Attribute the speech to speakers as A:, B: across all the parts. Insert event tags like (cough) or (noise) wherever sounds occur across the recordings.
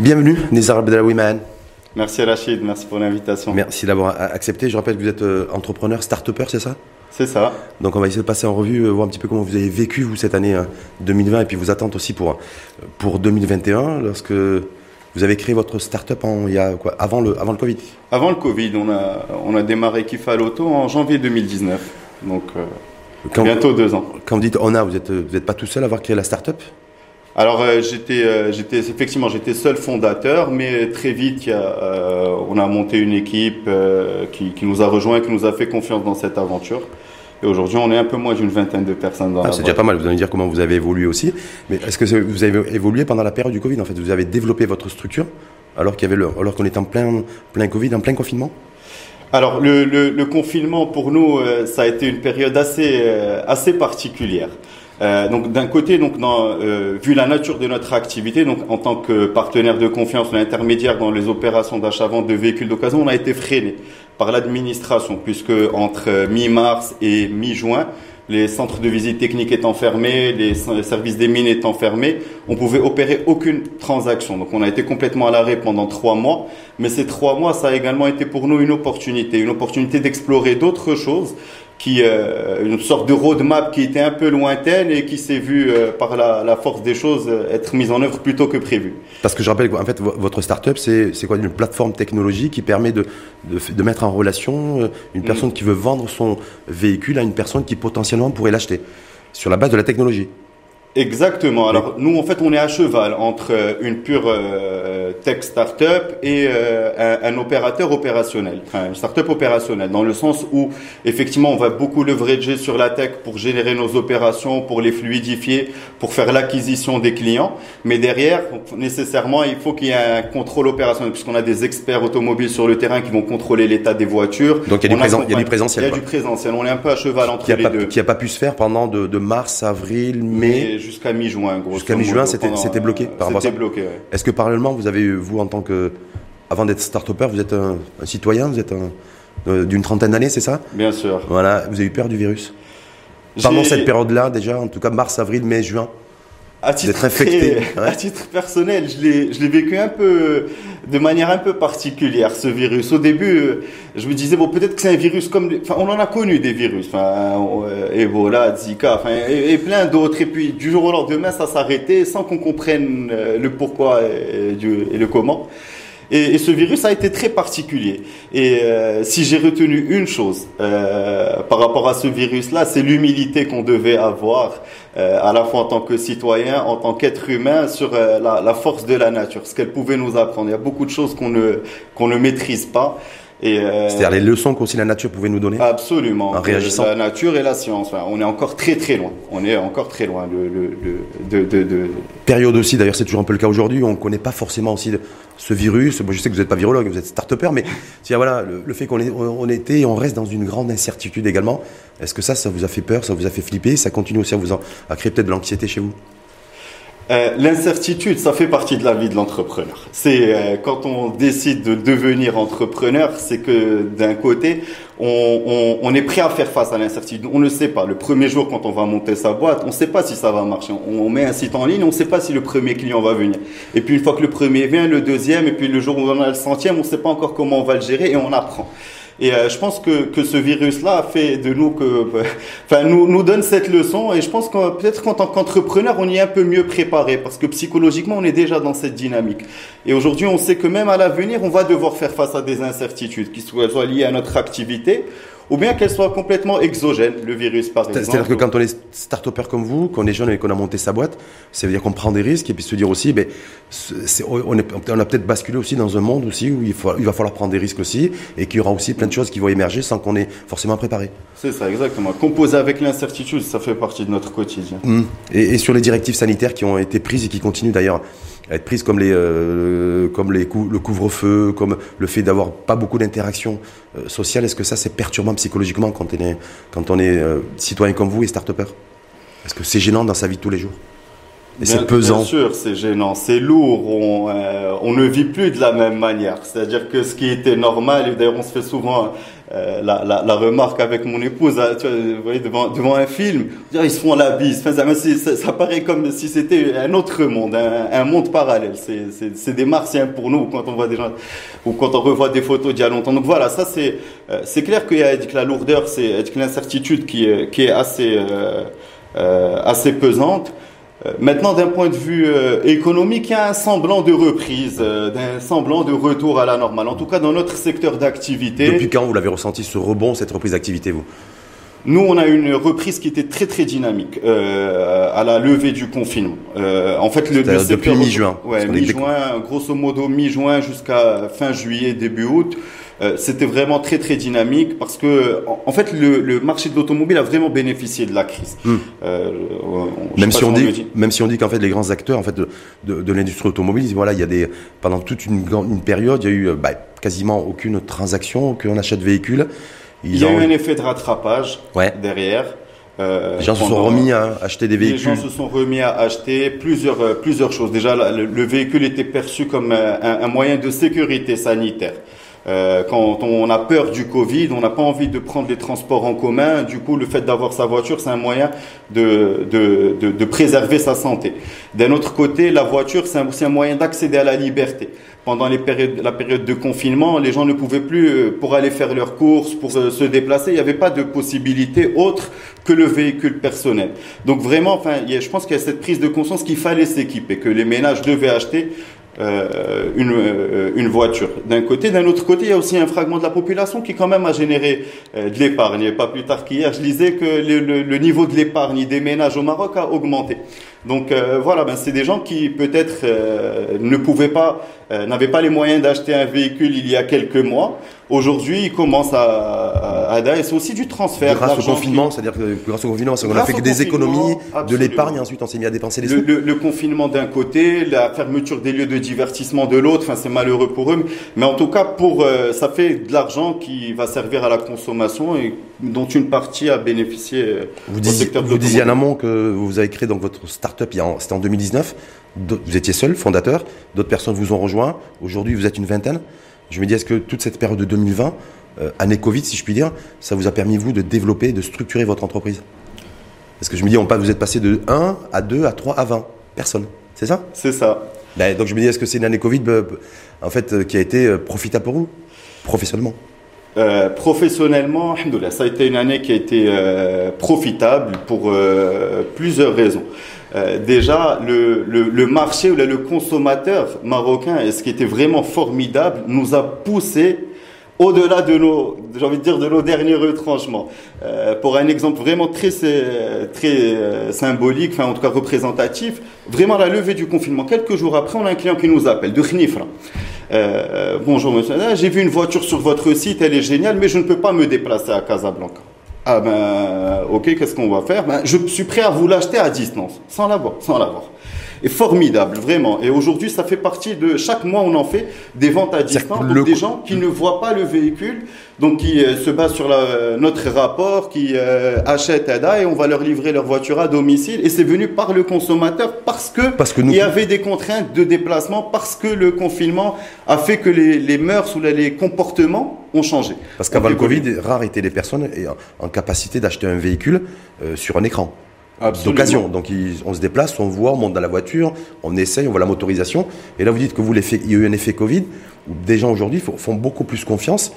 A: Bienvenue, Nizar Abdelawi Man.
B: Merci Rachid, merci pour l'invitation.
A: Merci d'avoir accepté. Je rappelle que vous êtes euh, entrepreneur, start-upper, c'est ça?
B: C'est ça.
A: Donc on va essayer de passer en revue, euh, voir un petit peu comment vous avez vécu vous cette année 2020 et puis vous attentes aussi pour, pour 2021 lorsque vous avez créé votre start-up en, il y a quoi, avant, le, avant le Covid?
B: Avant le Covid, on a, on a démarré Kifaloto en janvier 2019. Donc euh, bientôt deux ans.
A: Quand vous dites on a, vous n'êtes vous êtes pas tout seul à avoir créé la start-up?
B: Alors euh, j'étais, euh, j'étais effectivement j'étais seul fondateur, mais très vite euh, on a monté une équipe qui, qui, nous a rejoint, qui nous a fait confiance dans cette aventure. Et aujourd'hui, on est un peu moins d'une vingtaine de personnes dans ah,
A: C'est déjà pas mal. Vous allez dire comment vous avez évolué aussi. Mais est-ce que vous avez évolué pendant la période du Covid En fait, vous avez développé votre structure alors qu'il y avait le, alors qu'on était en plein plein Covid, en plein confinement?
B: Alors le, le, le confinement pour nous, ça a été une période assez assez particulière. Euh, donc d'un côté, donc dans, euh, vu la nature de notre activité, donc en tant que partenaire de confiance, l'intermédiaire dans les opérations d'achat-vente de véhicules d'occasion, on a été freiné par l'administration, puisque entre mi-mars et mi-juin, les centres de visite technique étant fermés, les services des mines étant fermés, on pouvait opérer aucune transaction. Donc on a été complètement à l'arrêt pendant trois mois. Mais ces trois mois, ça a également été pour nous une opportunité, une opportunité d'explorer d'autres choses qui euh, une sorte de roadmap qui était un peu lointaine et qui s'est vu euh, par la, la, force des choses euh, être mise en œuvre plutôt que prévu.
A: Parce que je rappelle en fait votre startup c'est c'est quoi une plateforme technologique qui permet de de, de mettre en relation une personne mm. qui veut vendre son véhicule à une personne qui potentiellement pourrait l'acheter sur la base de la technologie.
B: Exactement. Alors nous, en fait, on est à cheval entre euh, une pure euh, tech startup et euh, un, un, opérateur opérationnel, enfin une startup opérationnelle, dans le sens où effectivement, on va beaucoup leverager sur la tech pour générer nos opérations, pour les fluidifier, pour faire l'acquisition des clients. Mais derrière, nécessairement, il faut qu'il y ait un contrôle opérationnel, puisqu'on a des experts automobiles sur le terrain qui vont contrôler l'état des voitures.
A: Donc il y a, du, présent, il y a du présentiel.
B: Il y a du présentiel. On est un peu à cheval entre les deux.
A: Qui n'a pas pu se faire pendant de, de mars, avril, mai?
B: Jusqu'à mi-juin,
A: Jusqu'à mi-juin, c'était bloqué par rapport
B: à bloqué,
A: Est-ce que parallèlement, vous avez, vous, en tant que, avant d'être start-upper, vous êtes un, citoyen, vous êtes euh, d'une trentaine d'années, c'est ça?
B: Bien sûr.
A: Voilà, vous avez eu peur du virus? Pendant cette période-là, déjà, en tout cas mars, avril, mai, juin
B: à titre, à titre personnel, je l'ai, je l'ai vécu un peu de manière un peu particulière ce virus. Au début, je me disais bon peut-être que c'est un virus comme, enfin on en a connu des virus, enfin euh, Ebola, Zika, enfin et, plein d'autres. Et puis du jour au lendemain, ça s'arrêtait sans qu'on comprenne euh, le pourquoi et, et le comment. Et, et, ce virus a été très particulier. Et euh, si j'ai retenu une chose euh, par rapport à ce virus-là, c'est l'humilité qu'on devait avoir, euh, à la fois en tant que citoyen, en tant qu'être humain, sur euh, la, la, force de la nature, ce qu'elle pouvait nous apprendre. Il y a beaucoup de choses qu'on ne qu'on ne maîtrise pas.
A: Euh, C'est-à-dire les leçons qu'aussi la nature pouvait nous donner
B: Absolument.
A: En réagissant
B: La nature et la science. on est encore très très loin. On est encore très loin de... de, de, de,
A: Période aussi, d'ailleurs c'est toujours un peu le cas aujourd'hui, on ne connaît pas forcément aussi ce virus. Moi je sais que vous n'êtes pas virologue, vous êtes start-upper, mais (laughs) voilà, le, fait qu'on on était et on reste dans une grande incertitude également, est-ce que ça, ça vous a fait peur, ça vous a fait flipper, ça continue aussi à vous en, à créer peut-être de l'anxiété chez vous?
B: Euh, l'incertitude, ça fait partie de la vie de l'entrepreneur. C'est euh, quand on décide de devenir entrepreneur, c'est que d'un côté, on, on, on, est prêt à faire face à l'incertitude. On ne sait pas. Le premier jour, quand on va monter sa boîte, on ne sait pas si ça va marcher. On, on met un site en ligne, on ne sait pas si le premier client va venir. Et puis une fois que le premier vient, le deuxième, et puis le jour où on a le centième, on ne sait pas encore comment on va le gérer et on apprend. Et euh, je pense que, que ce virus-là fait de nous que, (laughs) enfin, nous, nous donne cette leçon. Et je pense que peut-être qu'en tant qu'entrepreneur, on y est un peu mieux préparé parce que psychologiquement, on est déjà dans cette dynamique. Et aujourd'hui, on sait que même à l'avenir, on va devoir faire face à des incertitudes qui soient liées à notre activité ou bien qu'elle soit complètement exogène, le virus par exemple.
A: C'est-à-dire que quand on est start-upper comme vous, qu'on est jeune et qu'on a monté sa boîte, ça veut dire qu'on prend des risques et puis se dire aussi, ben, on, est, on a peut-être basculé aussi dans un monde aussi où il, faut, il va falloir prendre des risques aussi et qu'il y aura aussi plein de choses qui vont émerger sans qu'on ait forcément préparé.
B: C'est ça, exactement. Composer avec l'incertitude, ça fait partie de notre quotidien.
A: Mmh. Et, et, sur les directives sanitaires qui ont été prises et qui continuent d'ailleurs être prises comme les euh, comme les le couvre-feu, comme le fait d'avoir pas beaucoup d'interactions euh, sociales. Est-ce que ça c'est perturbant psychologiquement quand on est quand on est euh, citoyen comme vous et start-upper? Est-ce que c'est gênant dans sa vie de tous les jours?
B: Et c'est pesant. Bien sûr, c'est gênant, c'est lourd. On, euh, on ne vit plus de la même manière. C'est-à-dire que ce qui était normal, et d'ailleurs on se fait souvent euh, la, la, remarque avec mon épouse, hein, tu vois, vous voyez, devant, devant un film, ils se font la bise. Enfin, ça, ça, paraît comme si c'était un autre monde, un, monde parallèle. C'est des martiens pour nous quand on voit des ou quand on revoit des photos d'il y a longtemps. Donc voilà, ça c'est euh, clair qu'il y a que la lourdeur, c'est l'incertitude qui, qui est assez euh assez pesante. Euh, maintenant, d'un point de vue euh, économique, il y a un semblant de reprise, euh, d'un semblant de retour à la normale. En tout cas, dans notre secteur d'activité.
A: Depuis quand vous l'avez ressenti ce rebond, cette reprise d'activité, vous?
B: Nous, on a une reprise qui était très très dynamique euh, à la levée du confinement. En fait,
A: le, le depuis mi-juin.
B: Ouais, mi-juin, grosso modo mi-juin jusqu'à fin juillet, début août. Euh, c'était vraiment très très dynamique parce que en, fait le, le, marché de l'automobile a vraiment bénéficié de la crise.
A: Hmm. Euh, même si on dit, même si on dit qu'en fait les grands acteurs en fait de, de, de l'industrie automobile, voilà, il y a des pendant toute une, une période, il y a eu euh, bah, quasiment aucune transaction, aucun achat de véhicules.
B: il y a eu un effet de rattrapage
A: ouais.
B: derrière.
A: Euh, les gens se sont remis à acheter des véhicules.
B: Les gens se sont remis à acheter plusieurs euh, plusieurs choses. Déjà, le, le, véhicule était perçu comme un, un moyen de sécurité sanitaire. Euh, quand on a peur du Covid, on n'a pas envie de prendre les transports en commun. Du coup, le fait d'avoir sa voiture, c'est un moyen de, de, de, de, préserver sa santé. D'un autre côté, la voiture, c'est aussi un moyen d'accéder à la liberté. Pendant les périodes, la période de confinement, les gens ne pouvaient plus, euh, pour aller faire leurs courses, pour euh, se déplacer, il n'y avait pas de possibilité autre que le véhicule personnel. Donc vraiment, enfin, je pense qu'il y a cette prise de conscience qu'il fallait s'équiper, que les ménages devaient acheter euh, une, euh, une, voiture. D'un côté, d'un autre côté, il y a aussi un fragment de la population qui quand même a généré euh, de l'épargne. Pas plus tard qu'hier, je disais que le, le, le niveau de l'épargne des ménages au Maroc a augmenté. Donc voilà, ben, c'est des gens qui peut-être ne pouvaient pas, n'avaient pas les moyens d'acheter un véhicule il y a quelques mois. Aujourd'hui, ils commencent à, à, à c'est aussi du transfert.
A: Grâce au confinement, c'est-à-dire que grâce au confinement, on a fait que des économies, de l'épargne, ensuite on s'est mis à dépenser les.
B: Le, le, confinement d'un côté, la fermeture des lieux de divertissement de l'autre, enfin c'est malheureux pour eux, mais en tout cas pour euh, ça fait de l'argent qui va servir à la consommation et dont une partie a bénéficié euh,
A: vous disiez, secteur Vous disiez en amont que vous avez créé donc votre start-up, c'était en 2019, vous étiez seul, fondateur, d'autres personnes vous ont rejoint, aujourd'hui vous êtes une vingtaine. Je me dis, est-ce que toute cette période de 2020, euh, année Covid, si je puis dire, ça vous a permis, vous, de développer, de structurer votre entreprise? Parce que je me dis, on, vous êtes passé de 1 à 2 à 3 à 20 personnes. C'est ça?
B: C'est ça.
A: Ben, donc je me dis, est-ce que c'est une année Covid, euh, en fait, euh, qui a été profitable pour vous, professionnellement
B: euh, professionnellement, ça a été une année qui a été euh, profitable pour euh, plusieurs raisons. Euh, déjà, le, le, le, marché ou le consommateur marocain, et ce qui était vraiment formidable, nous a poussé au-delà de nos, j'ai envie de dire, de nos derniers retranchements. Euh, pour un exemple vraiment très, très euh, symbolique, enfin en tout cas représentatif, vraiment la levée du confinement. Quelques jours après, on a un client qui nous appelle, de Khnifra. Euh, bonjour monsieur, j'ai vu une voiture sur votre site, elle est géniale, mais je ne peux pas me déplacer à Casablanca. Ah ben, ok, qu'est-ce qu'on va faire? Ben, Je suis prêt à vous l'acheter à distance, sans l'avoir, sans l'avoir est formidable, vraiment. Et aujourd'hui, ça fait partie de chaque mois, on en fait des ventes à distance pour des gens qui ne voient pas le véhicule, donc qui euh, se basent sur la, notre rapport, qui euh, achètent ADA et on va leur livrer leur voiture à domicile. Et c'est venu par le consommateur parce que,
A: parce que
B: il y avait des contraintes de déplacement, parce que le confinement a fait que les, les mœurs ou les comportements ont changé.
A: Parce qu'avant le Covid, rares étaient les personnes en, capacité d'acheter un véhicule euh, sur un écran d'occasion. Donc on se déplace, on voit, on monte dans la voiture, on essaye, on voit la motorisation. Et là, vous dites que vous, il y a eu un effet Covid, où des gens aujourd'hui font beaucoup plus confiance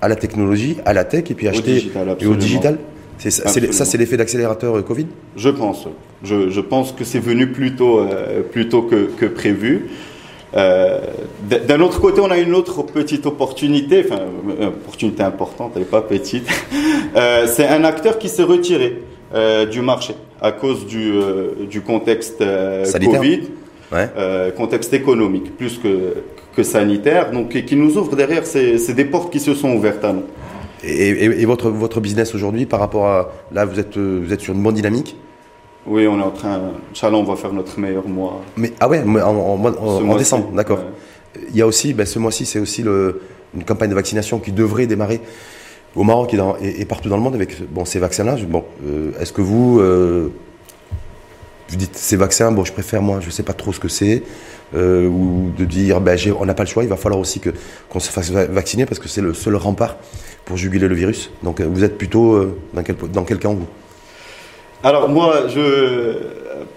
A: à la technologie, à la tech, et puis acheter
B: digital,
A: et au digital. C'est ça, c'est l'effet d'accélérateur euh, Covid?
B: Je pense. Je, je, pense que c'est venu plus tôt, euh, plus tôt que, que prévu. Euh, D'un autre côté, on a une autre petite opportunité, enfin, une opportunité importante, elle n'est pas petite. (laughs) Euh, c'est un acteur qui s'est retiré euh, du marché à cause du, euh, du contexte euh, Covid,
A: ouais.
B: euh, contexte économique plus que, que sanitaire, donc et qui nous ouvre derrière, c'est des portes qui se sont ouvertes à nous.
A: Et, et, et votre, votre business aujourd'hui, par rapport à là, vous êtes, vous êtes sur une bonne dynamique?
B: Oui, on est en train, Inch'Allah, on va faire notre meilleur mois.
A: Mais ah ouais, en, en, en, en décembre, d'accord. Ouais. Il y a aussi, ben, ce mois-ci, c'est aussi le, une campagne de vaccination qui devrait démarrer au Maroc et, dans, et, et, partout dans le monde avec bon, ces vaccins-là. Bon, euh, est-ce que vous, euh, vous dites ces vaccins, bon, je préfère moi, je sais pas trop ce que c'est, euh, ou de dire, ben, on n'a pas le choix, il va falloir aussi que qu'on se fasse vacciner parce que c'est le seul rempart pour juguler le virus. Donc vous êtes plutôt dans, quel, dans quel camp vous?
B: Alors moi, je,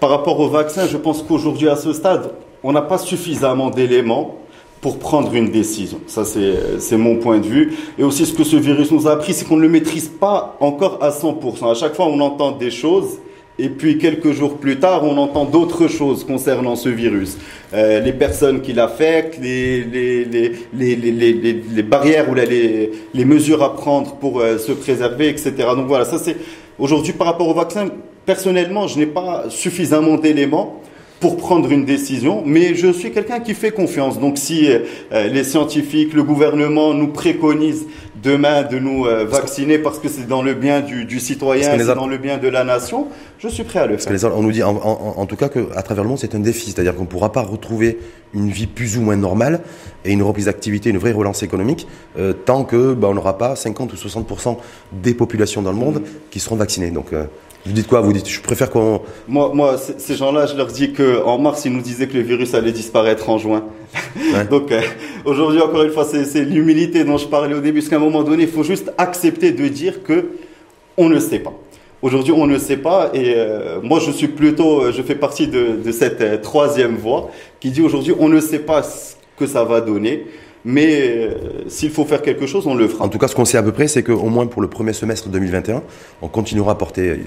B: par rapport au vaccin, je pense qu'aujourd'hui à ce stade, on n'a pas suffisamment d'éléments pour prendre une décision. Ça, c'est mon point de vue. Et aussi, ce que ce virus nous a appris, c'est qu'on ne le maîtrise pas encore à 100%. À chaque fois, on entend des choses. Et puis quelques jours plus tard, on entend d'autres choses concernant ce virus. Euh, les personnes qui l'affectent, les, les, les, les, barrières ou les, les mesures à prendre pour euh, se préserver, etc. Donc voilà, ça c'est aujourd'hui par rapport au vaccin. Personnellement, je n'ai pas suffisamment d'éléments pour prendre une décision, mais je suis quelqu'un qui fait confiance. Donc si euh, les scientifiques, le gouvernement nous préconisent demain de nous euh, vacciner parce que c'est dans le bien du, du citoyen, c'est dans le bien de la nation, je suis prêt à le faire.
A: on nous dit en, en, tout cas qu'à travers le monde c'est un défi, c'est-à-dire qu'on ne pourra pas retrouver une vie plus ou moins normale et une reprise d'activité, une vraie relance économique euh, tant que bah, on n'aura pas 50 ou 60% des populations dans le monde qui seront vaccinées. Donc vous dites quoi Vous dites, je préfère qu'on.
B: Moi, moi, ces gens-là, je leur dis que en mars, ils nous disaient que le virus allait disparaître en juin. (laughs) Donc, euh, aujourd'hui, encore une fois, c'est l'humilité dont je parlais au début, parce qu'à un moment donné, il faut juste accepter de dire que on ne sait pas. Aujourd'hui, on ne sait pas, et euh, moi, je suis plutôt, euh, je fais partie de, de cette troisième voie qui dit aujourd'hui, on ne sait pas ce que ça va donner. Mais euh, s'il faut faire quelque chose, on le fera.
A: En tout cas, ce qu'on sait à peu près, c'est qu'au moins pour le premier semestre 2021, on continuera à porter,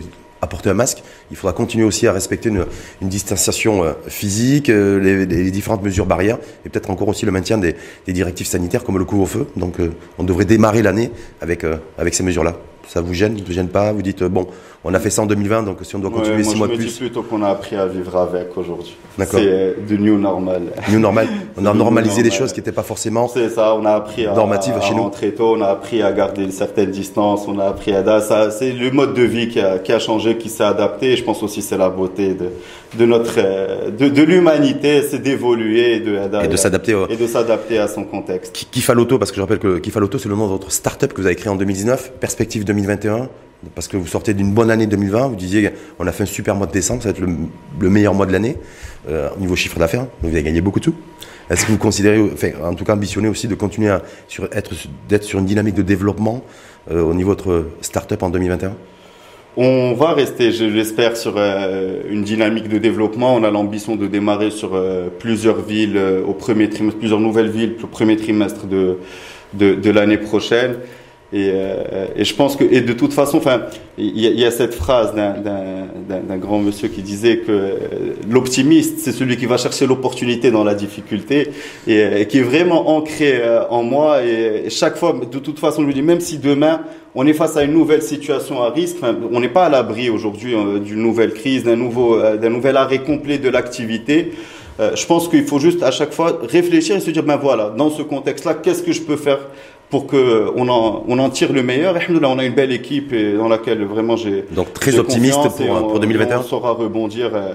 A: à un masque. Il faudra continuer aussi à respecter une, distanciation euh, physique, euh, les, différentes mesures barrières, et peut-être encore aussi le maintien des, directives sanitaires comme le couvre-feu. Donc, on devrait démarrer l'année avec, avec ces mesures-là. Ça vous gêne, vous ne gêne pas Vous dites, bon, on a fait ça en 2020, donc si on doit continuer six mois de plus. Je
B: dis plutôt qu'on a appris à vivre avec aujourd'hui. D'accord. C'est du new normal.
A: New normal. (laughs) On a normalisé des choses qui n'étaient pas forcément.
B: C'est ça. On a appris à, normatives chez nous. Très tôt, on a appris à garder une certaine distance. On a appris à ça. C'est le mode de vie qui a, qui a changé, qui s'est adapté. Et je pense aussi c'est la beauté de, de notre de, de l'humanité, c'est d'évoluer et de,
A: et de s'adapter
B: et de s'adapter à son contexte.
A: Kifaloto, parce que je rappelle que Kifaloto, c'est le nom de votre start-up que vous avez créé en 2019. Perspective 2021 parce que vous sortez d'une bonne année 2020, vous disiez on a fait un super mois de décembre, ça va être le, meilleur mois de l'année euh, au niveau chiffre d'affaires, vous avez gagné beaucoup de sous. Est-ce que vous considérez, enfin, en tout cas ambitionné aussi de continuer à être d'être sur une dynamique de développement euh, au niveau de votre start-up en 2021
B: on va rester, je l'espère, sur euh, une dynamique de développement. On a l'ambition de démarrer sur euh, plusieurs villes au premier trimestre, plusieurs nouvelles villes au premier trimestre de, de l'année prochaine. Et, euh, et, je pense que, et de toute façon, enfin, il y, a cette phrase d'un grand monsieur qui disait que euh, l'optimiste, c'est celui qui va chercher l'opportunité dans la difficulté et, qui est vraiment ancré euh, en moi. Et, chaque fois, de toute façon, je lui dis, même si demain on est face à une nouvelle situation à risque, on n'est pas à l'abri aujourd'hui d'une nouvelle crise, d'un nouveau, d'un nouvel arrêt complet de l'activité. je pense qu'il faut juste à chaque fois réfléchir et se dire, ben voilà, dans ce contexte-là, qu'est-ce que je peux faire pour qu'on en, on en tire le meilleur. Là, on a une belle équipe et dans laquelle vraiment j'ai.
A: Donc très optimiste pour, pour 2021.
B: On saura rebondir. Euh.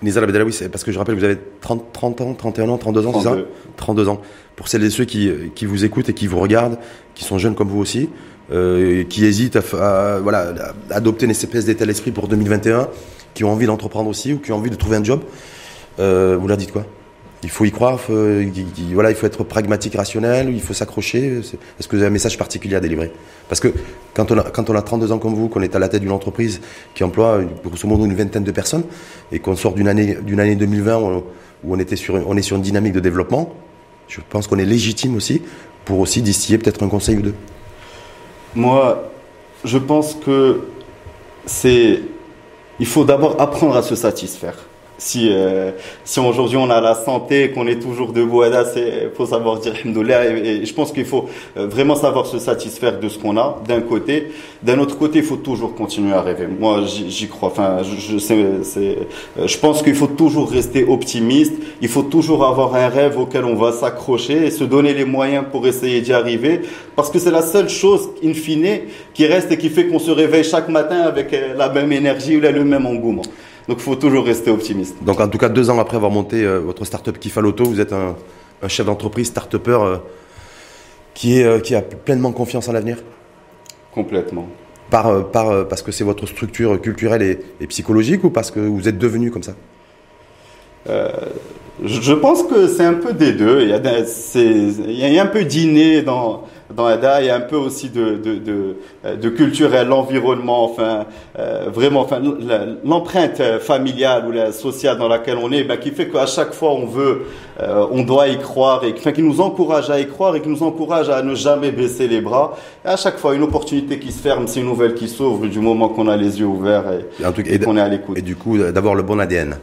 A: Nizar Abdelawi, c'est parce que je rappelle, vous avez 30, 30 ans, 31 ans, 32 ans, c'est ça 32 ans. Pour celles et ceux qui, qui vous écoutent et qui vous regardent, qui sont jeunes comme vous aussi, euh, qui hésitent à, voilà, à adopter une espèce d'état d'esprit pour 2021, qui ont envie d'entreprendre aussi ou qui ont envie de trouver un job, euh, vous leur dites quoi? Il faut y croire, il, voilà, il faut être pragmatique, rationnel, il faut s'accrocher. Est-ce que vous avez un message particulier à délivrer? Parce que quand on, a, quand on a 32 ans comme vous, qu'on est à la tête d'une entreprise qui emploie grosso modo une vingtaine de personnes, et qu'on sort d'une année, année 2020 où, on, était sur, on est sur une dynamique de développement, je pense qu'on est légitime aussi pour aussi distiller peut-être un conseil ou deux.
B: Moi, je pense que c'est... Il faut d'abord apprendre à se satisfaire si euh, si aujourd'hui on a la santé qu'on est toujours debout c'est faut savoir dire et, et je pense qu'il faut euh, vraiment savoir se satisfaire de ce qu'on a d'un côté. D'un autre côté il faut toujours continuer à rêver. Moi j'y crois. Enfin je c'est euh, je pense qu'il faut toujours rester optimiste. Il faut toujours avoir un rêve auquel on va s'accrocher et se donner les moyens pour essayer d'y arriver. Parce que c'est la seule chose in fine qui reste et qui fait qu'on se réveille chaque matin avec la même énergie ou le même engouement donc il faut toujours rester optimiste.
A: Donc en tout cas, deux ans après avoir monté euh, votre startup Kifaloto, vous êtes un, chef d'entreprise, start-upper euh, qui, est, euh, qui a pleinement confiance en l'avenir?
B: Complètement.
A: Par, par, parce que c'est votre structure culturelle et, psychologique ou parce que vous êtes devenu comme ça?
B: Je pense que c'est un peu des deux. Il y a, il y a un peu d'inné dans, dans Ada, il y a un peu aussi de, de, de, euh, de culturel, l'environnement, enfin, euh, vraiment, enfin, l'empreinte familiale ou la sociale dans laquelle on est, ben, qui fait qu'à chaque fois on veut, euh, on doit y croire, et enfin, qui nous encourage à y croire et qui nous encourage à ne jamais baisser les bras. Et à chaque fois, une opportunité qui se ferme, c'est une nouvelle qui s'ouvre du moment qu'on a les yeux ouverts et, et qu'on est à l'écoute.
A: Et du coup, d'avoir le bon ADN.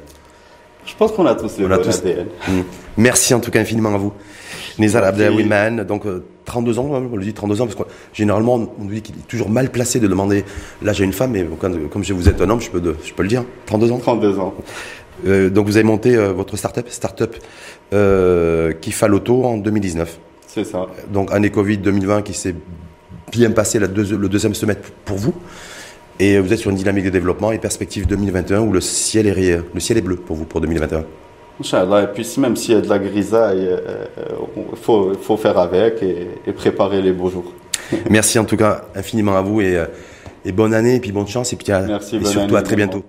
B: Je pense qu'on a tous le bon ADN.
A: Mm. (laughs) Merci en tout cas infiniment à vous. Nizar Abdelwiman, donc 32 euh, ans, on lui dit 32 ans, parce que généralement on lui dit qu'il est toujours mal placé de demander l'âge à une femme, mais comme je vous êtes un homme, je peux, je peux le dire, 32 ans
B: 32 ans.
A: Euh, donc vous avez monté euh, votre start-up, start-up euh, l'auto en 2019.
B: C'est ça.
A: Donc année Covid 2020 qui s'est bien passé le deuxième semestre pour vous. Et vous êtes sur une dynamique de développement et perspective 2021 où le ciel est, le ciel est bleu pour vous pour 2021.
B: Inch'Allah, et puis même s'il y a de la grisaille, il euh, euh, faut, faut, faire avec et, préparer les beaux jours.
A: Merci en tout cas infiniment à vous et, euh, et bonne année et puis bonne chance et, puis et surtout à très bientôt.